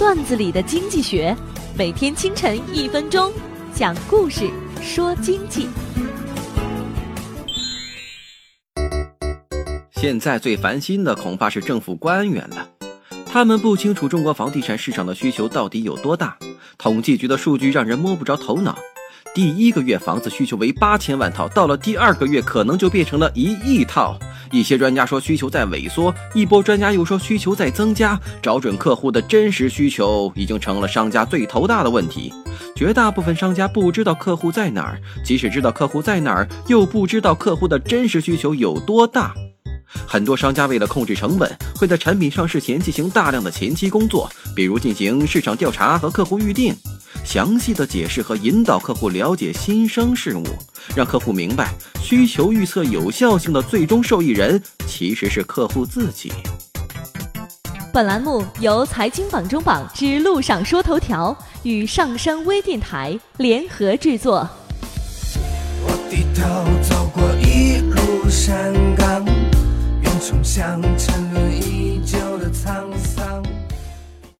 段子里的经济学，每天清晨一分钟，讲故事说经济。现在最烦心的恐怕是政府官员了，他们不清楚中国房地产市场的需求到底有多大。统计局的数据让人摸不着头脑。第一个月房子需求为八千万套，到了第二个月可能就变成了一亿套。一些专家说需求在萎缩，一波专家又说需求在增加。找准客户的真实需求已经成了商家最头大的问题。绝大部分商家不知道客户在哪儿，即使知道客户在哪儿，又不知道客户的真实需求有多大。很多商家为了控制成本，会在产品上市前进行大量的前期工作，比如进行市场调查和客户预定。详细的解释和引导客户了解新生事物，让客户明白需求预测有效性的最终受益人其实是客户自己。本栏目由财经榜中榜之路上说头条与上山微电台联合制作。我低头走过一路山岗，云层像沉沦已久的沧桑。